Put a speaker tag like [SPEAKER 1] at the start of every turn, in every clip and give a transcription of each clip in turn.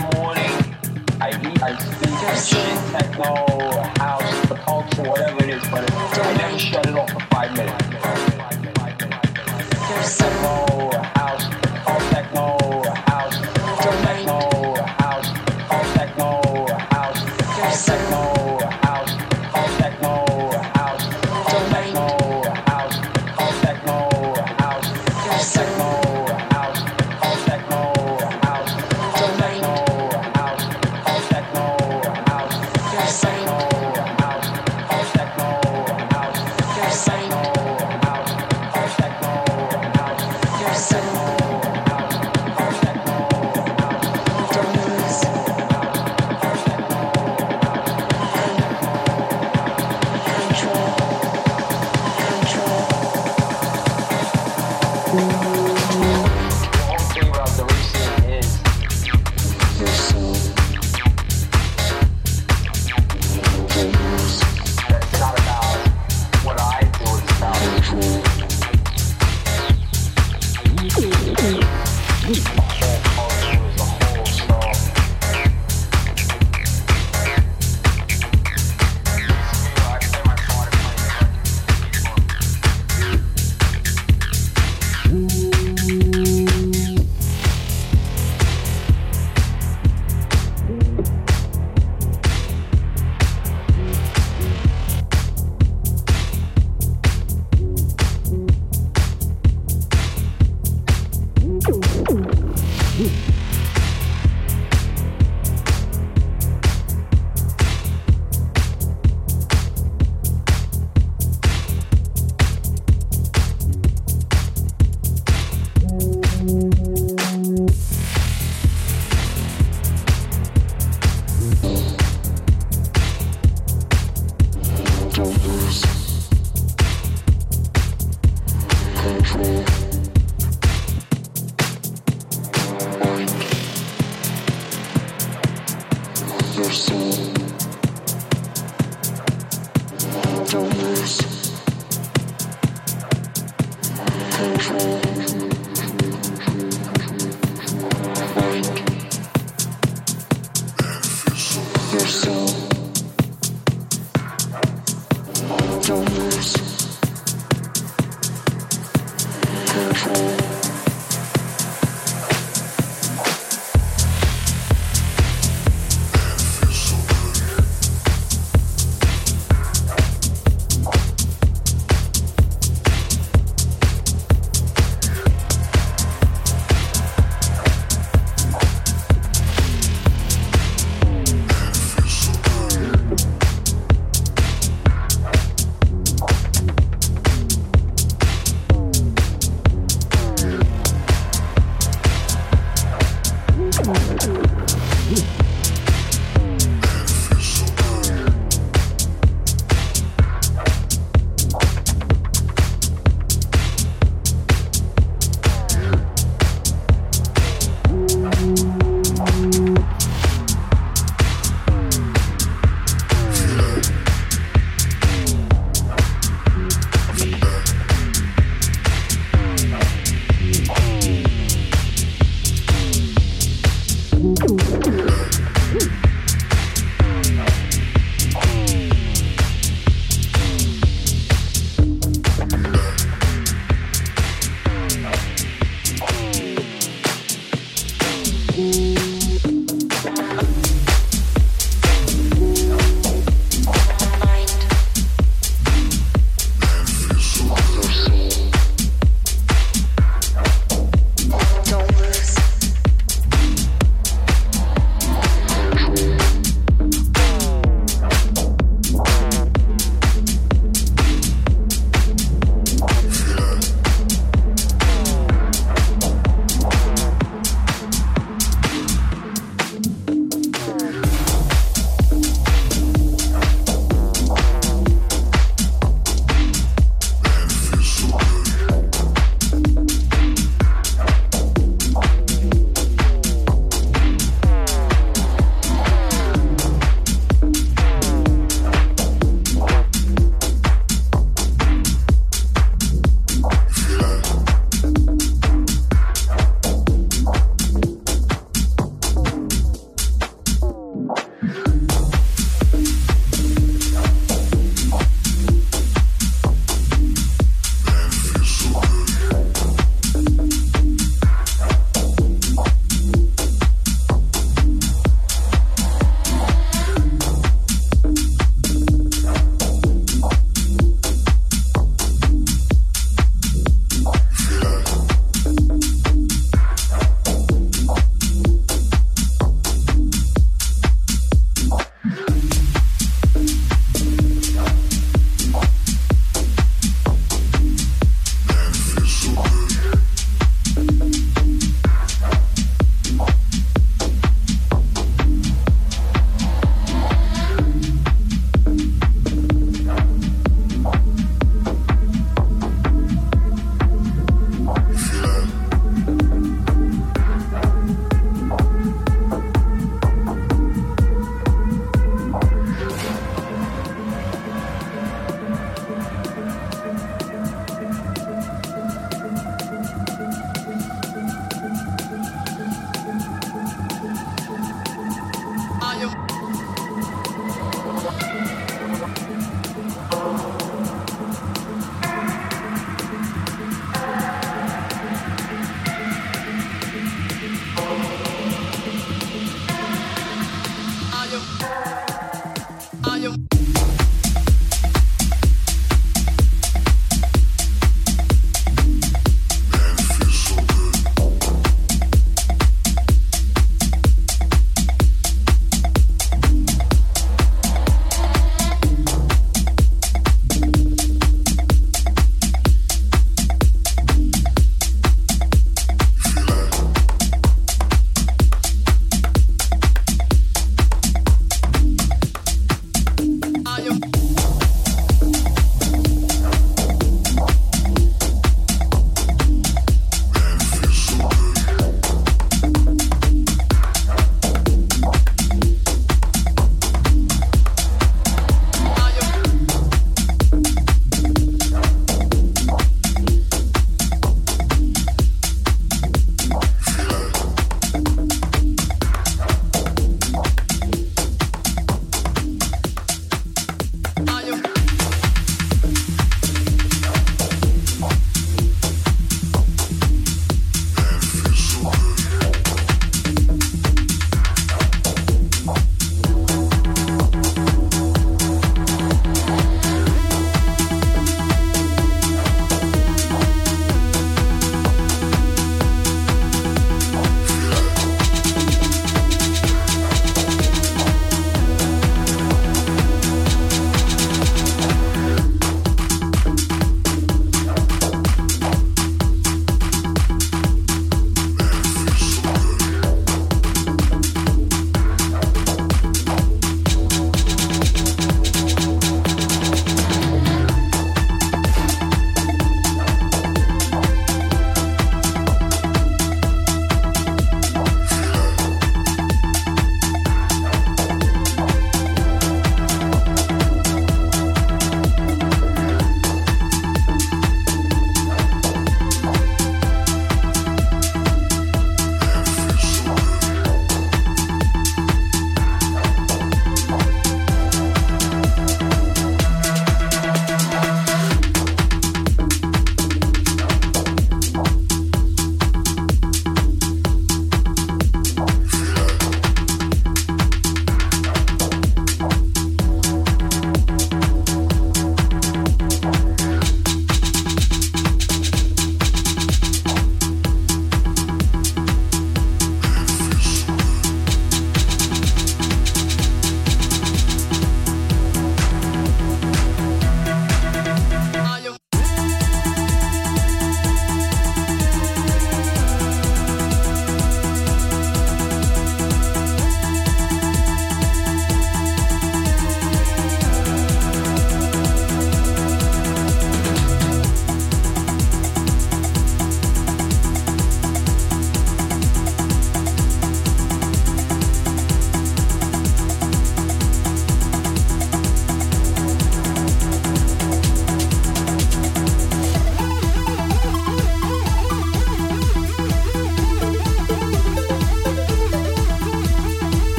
[SPEAKER 1] the morning. I eat, I sleep, I shit, techno, house, the culture, whatever it is, but I never shut it off for five minutes.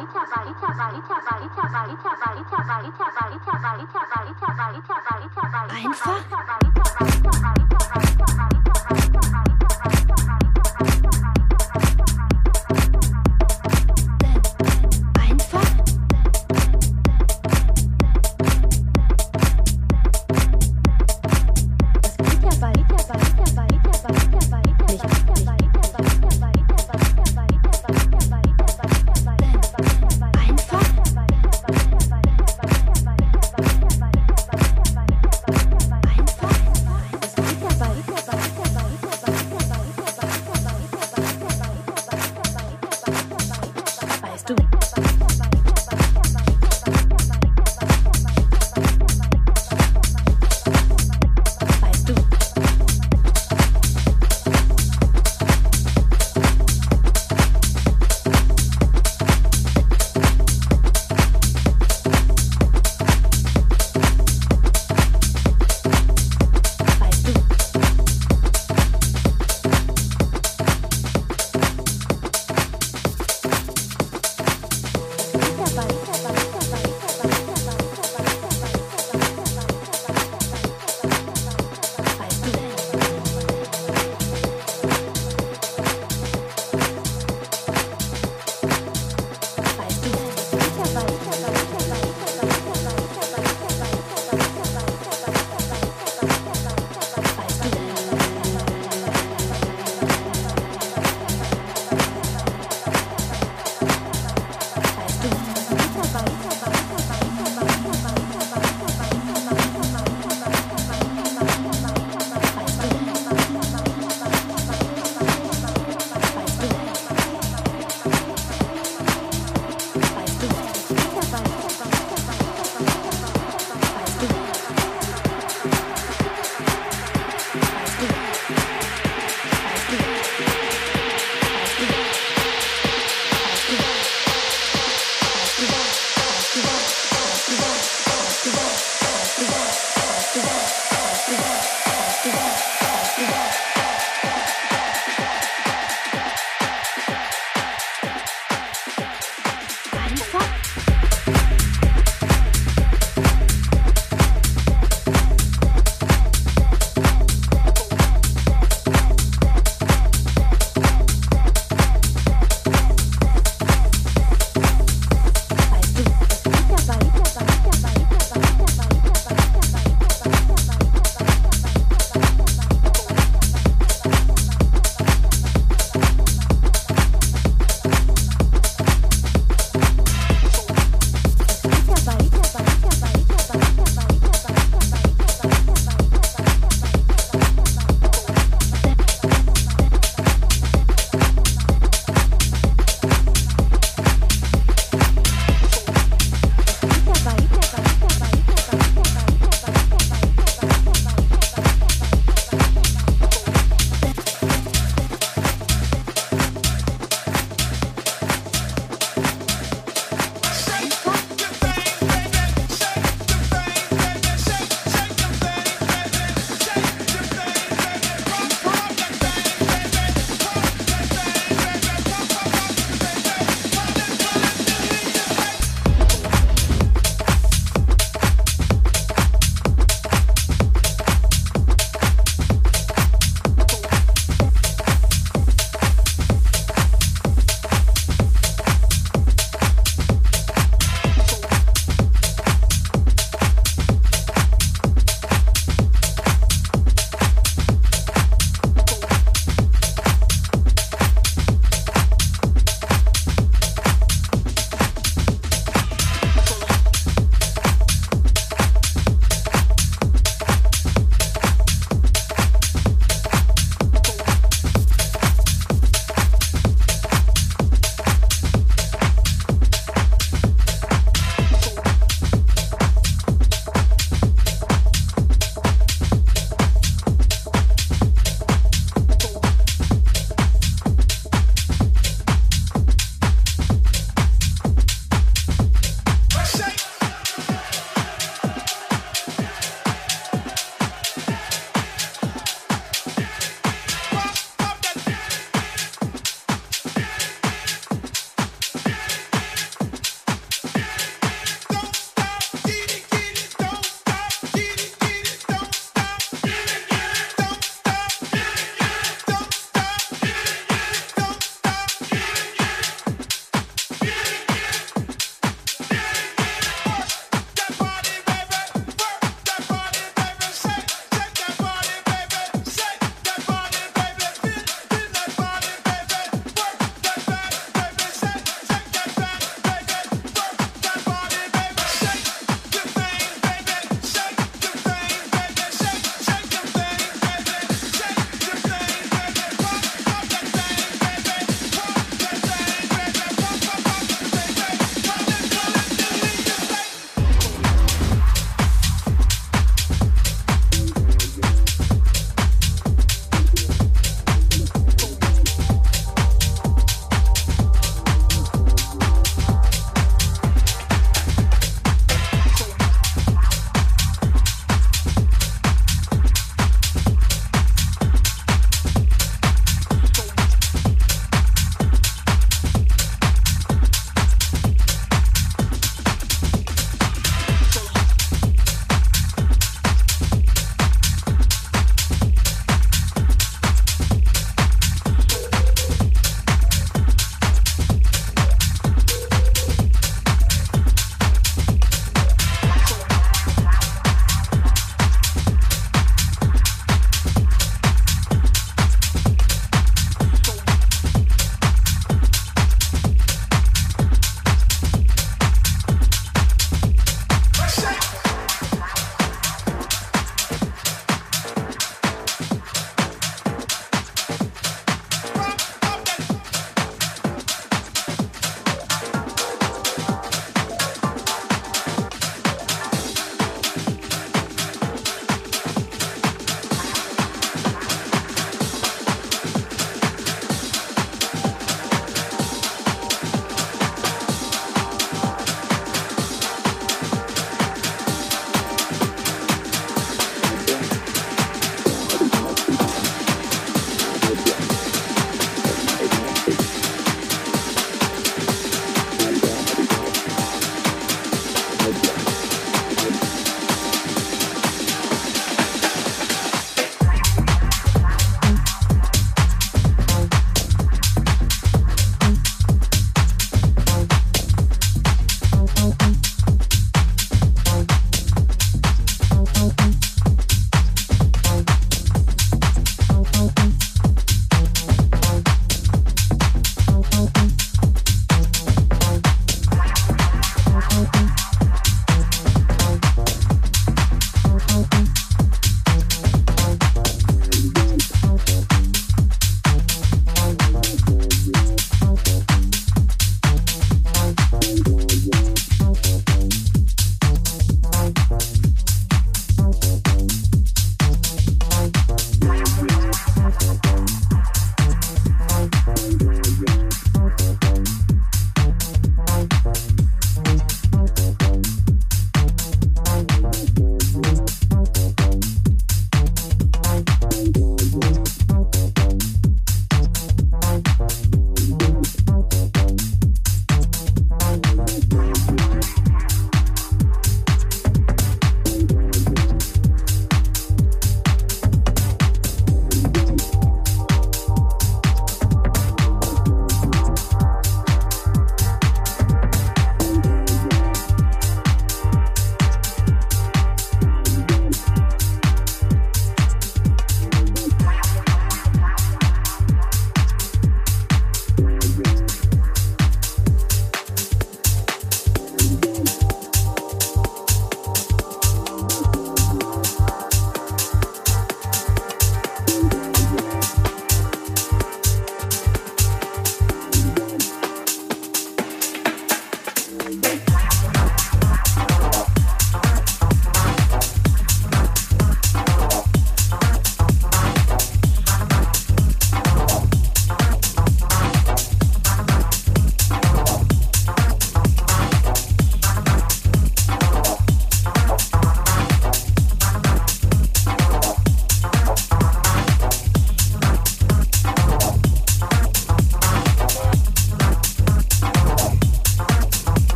[SPEAKER 2] Itabá,
[SPEAKER 3] Itabá, Itabá, Itabá, Itabá, Itabá, Itabá, Itabá, Itabá,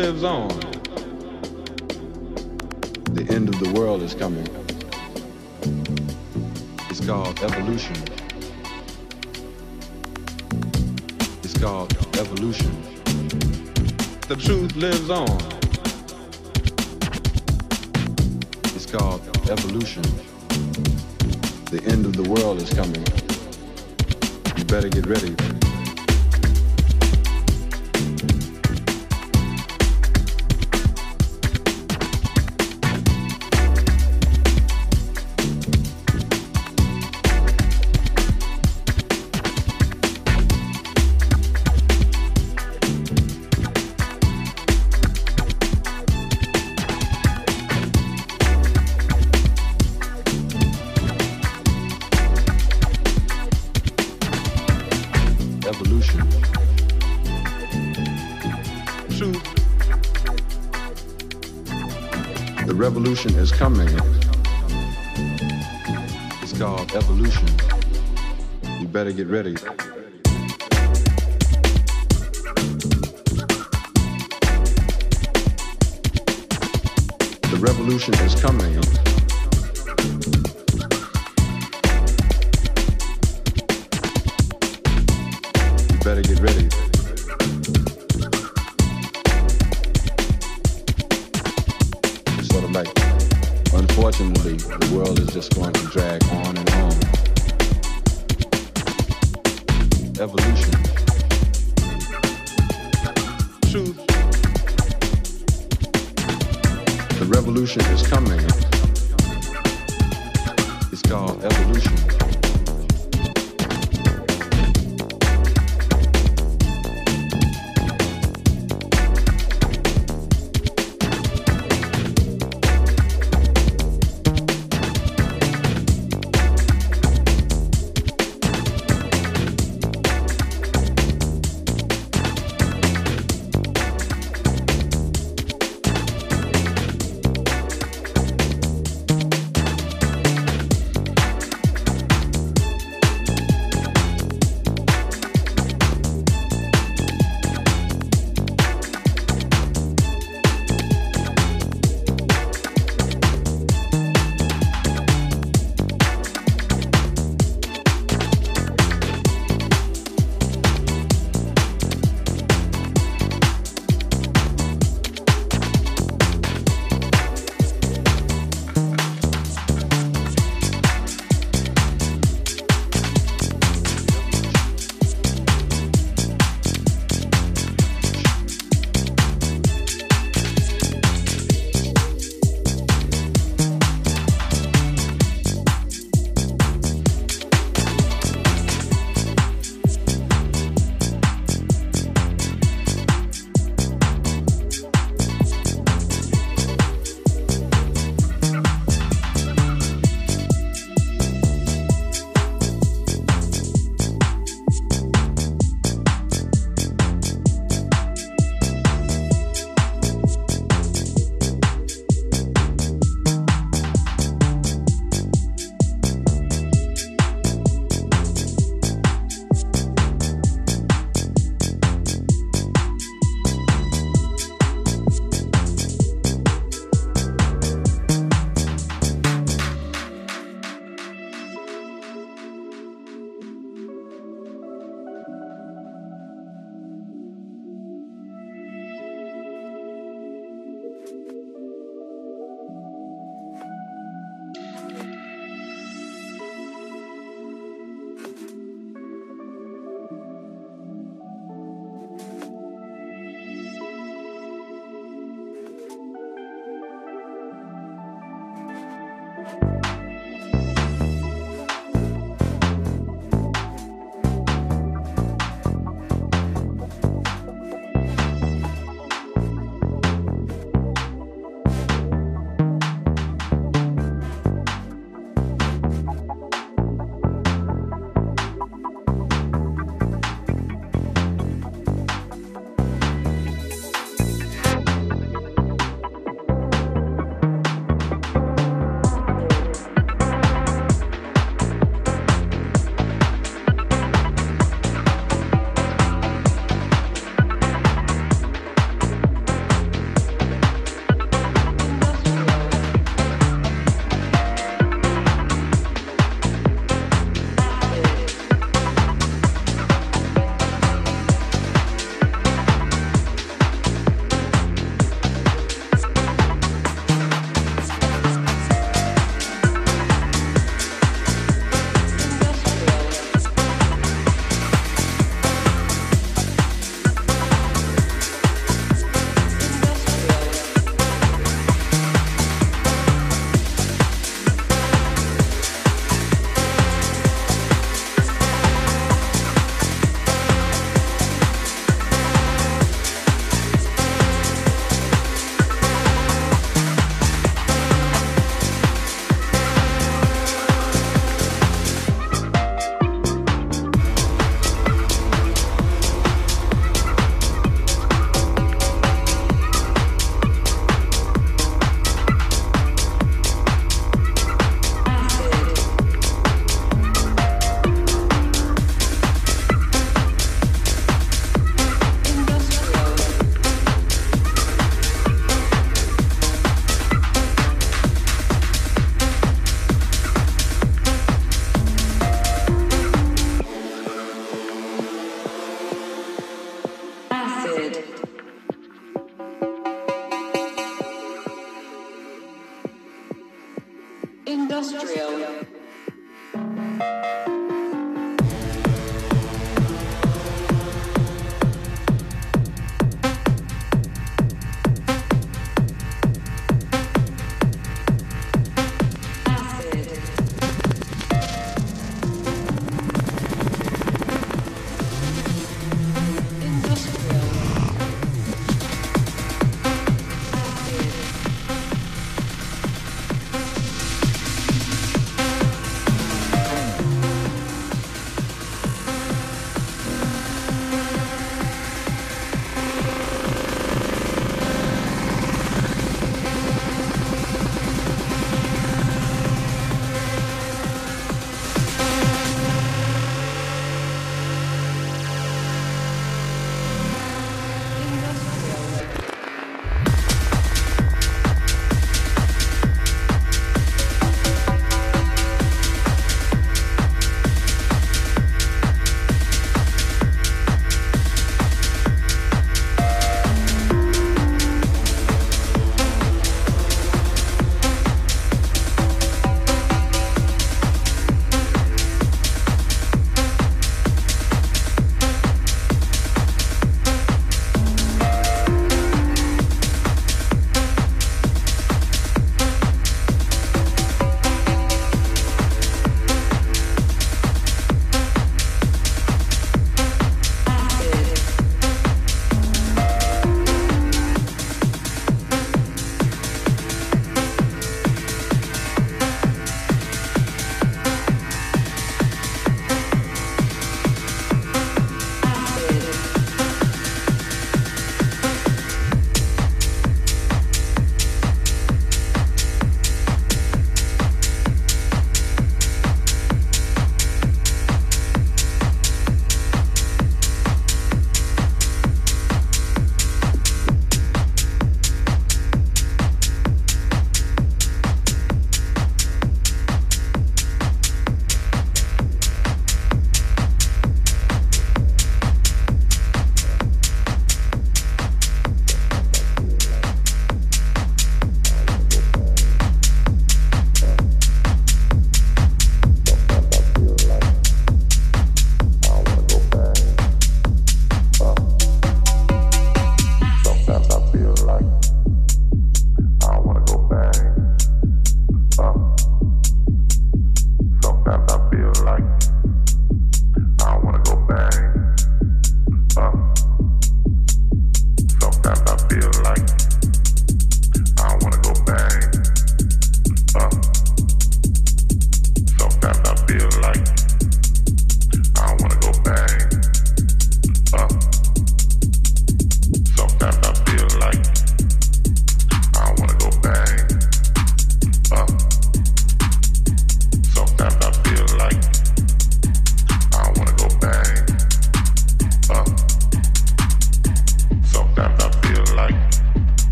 [SPEAKER 3] lives on. Revolution is coming. It's called evolution. You better get ready. The revolution is coming. Just going to drag on and on. Evolution. Truth. The revolution is coming.